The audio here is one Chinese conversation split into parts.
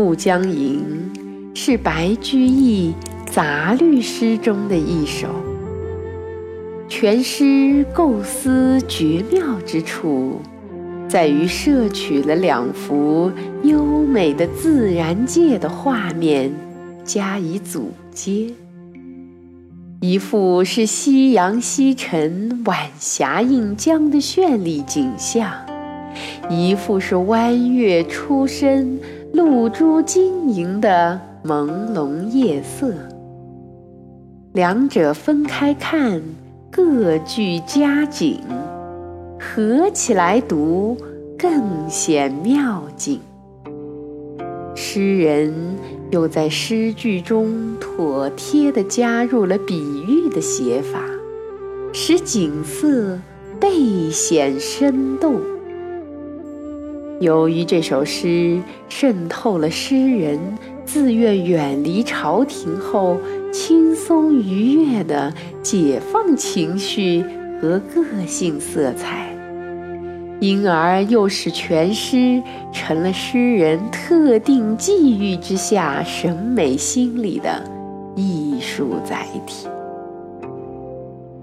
暮江吟》是白居易杂律诗中的一首，全诗构思绝妙之处。在于摄取了两幅优美的自然界的画面，加以组接。一幅是夕阳西沉、晚霞映江的绚丽景象，一幅是弯月初升、露珠晶莹的朦胧夜色。两者分开看，各具佳景。合起来读，更显妙境。诗人又在诗句中妥帖地加入了比喻的写法，使景色倍显生动。由于这首诗渗透了诗人自愿远离朝廷后轻松愉悦的解放情绪和个性色彩。因而又使全诗成了诗人特定际遇之下审美心理的艺术载体。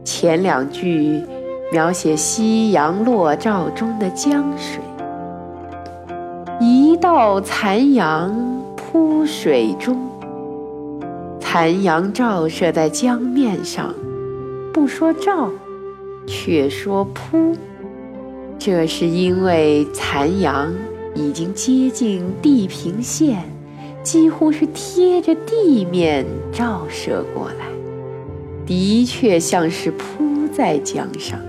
前两句描写夕阳落照中的江水，一道残阳铺水中，残阳照射在江面上，不说照，却说铺。这是因为残阳已经接近地平线，几乎是贴着地面照射过来，的确像是铺在江上，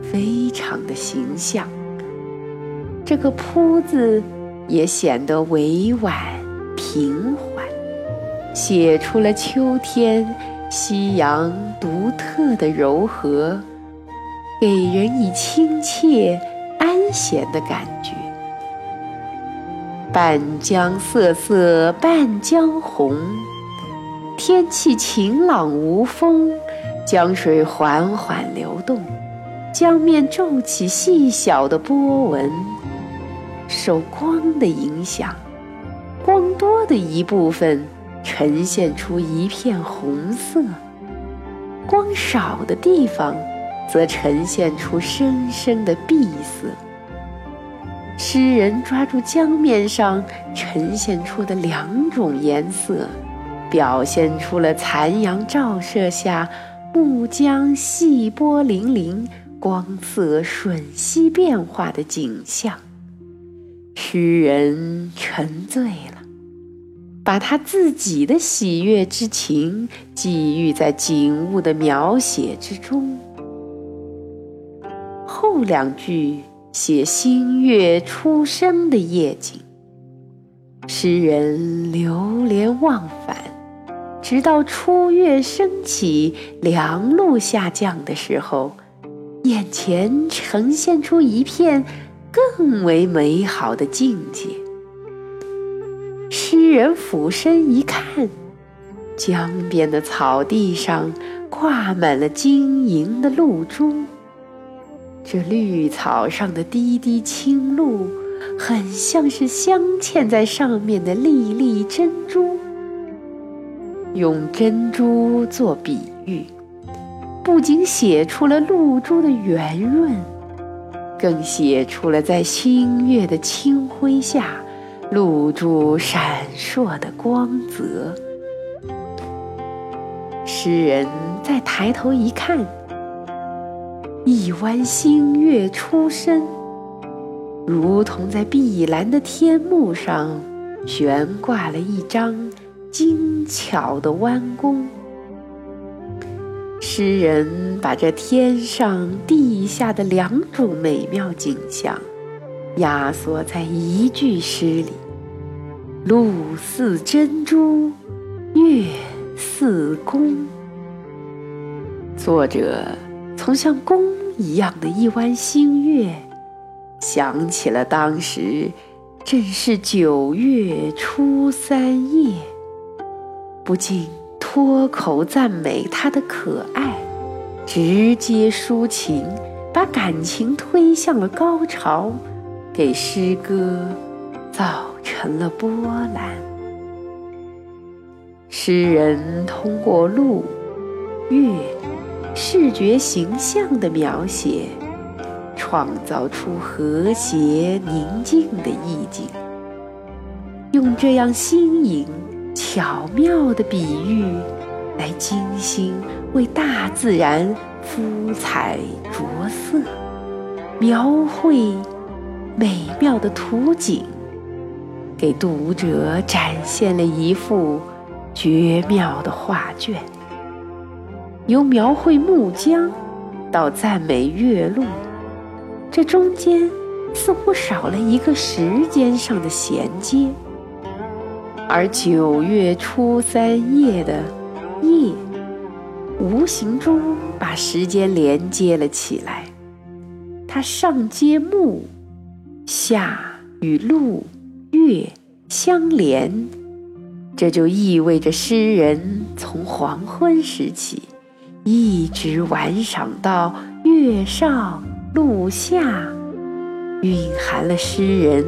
非常的形象。这个“铺”字也显得委婉平缓，写出了秋天夕阳独特的柔和。给人以亲切、安闲的感觉。半江瑟瑟半江红，天气晴朗无风，江水缓缓流动，江面皱起细小的波纹。受光的影响，光多的一部分呈现出一片红色，光少的地方。则呈现出深深的碧色。诗人抓住江面上呈现出的两种颜色，表现出了残阳照射下暮江细波粼粼、光色瞬息变化的景象。诗人沉醉了，把他自己的喜悦之情寄寓在景物的描写之中。后两句写新月初升的夜景，诗人流连忘返，直到初月升起、凉露下降的时候，眼前呈现出一片更为美好的境界。诗人俯身一看，江边的草地上挂满了晶莹的露珠。这绿草上的滴滴青露，很像是镶嵌在上面的粒粒珍珠。用珍珠做比喻，不仅写出了露珠的圆润，更写出了在星月的清辉下，露珠闪烁的光泽。诗人再抬头一看。一弯新月初升，如同在碧蓝的天幕上悬挂了一张精巧的弯弓。诗人把这天上地下的两种美妙景象，压缩在一句诗里，露似珍珠，月似弓。作者从像弓一样的一弯新月，想起了当时正是九月初三夜，不禁脱口赞美他的可爱，直接抒情，把感情推向了高潮，给诗歌造成了波澜。诗人通过路、月。视觉形象的描写，创造出和谐宁静的意境。用这样新颖巧妙的比喻，来精心为大自然敷彩着色，描绘美妙的图景，给读者展现了一幅绝妙的画卷。由描绘木江到赞美月露，这中间似乎少了一个时间上的衔接，而九月初三夜的夜，无形中把时间连接了起来。它上接木，下与露、月相连，这就意味着诗人从黄昏时起。一直玩赏到月上露下，蕴含了诗人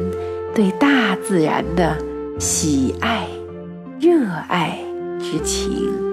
对大自然的喜爱、热爱之情。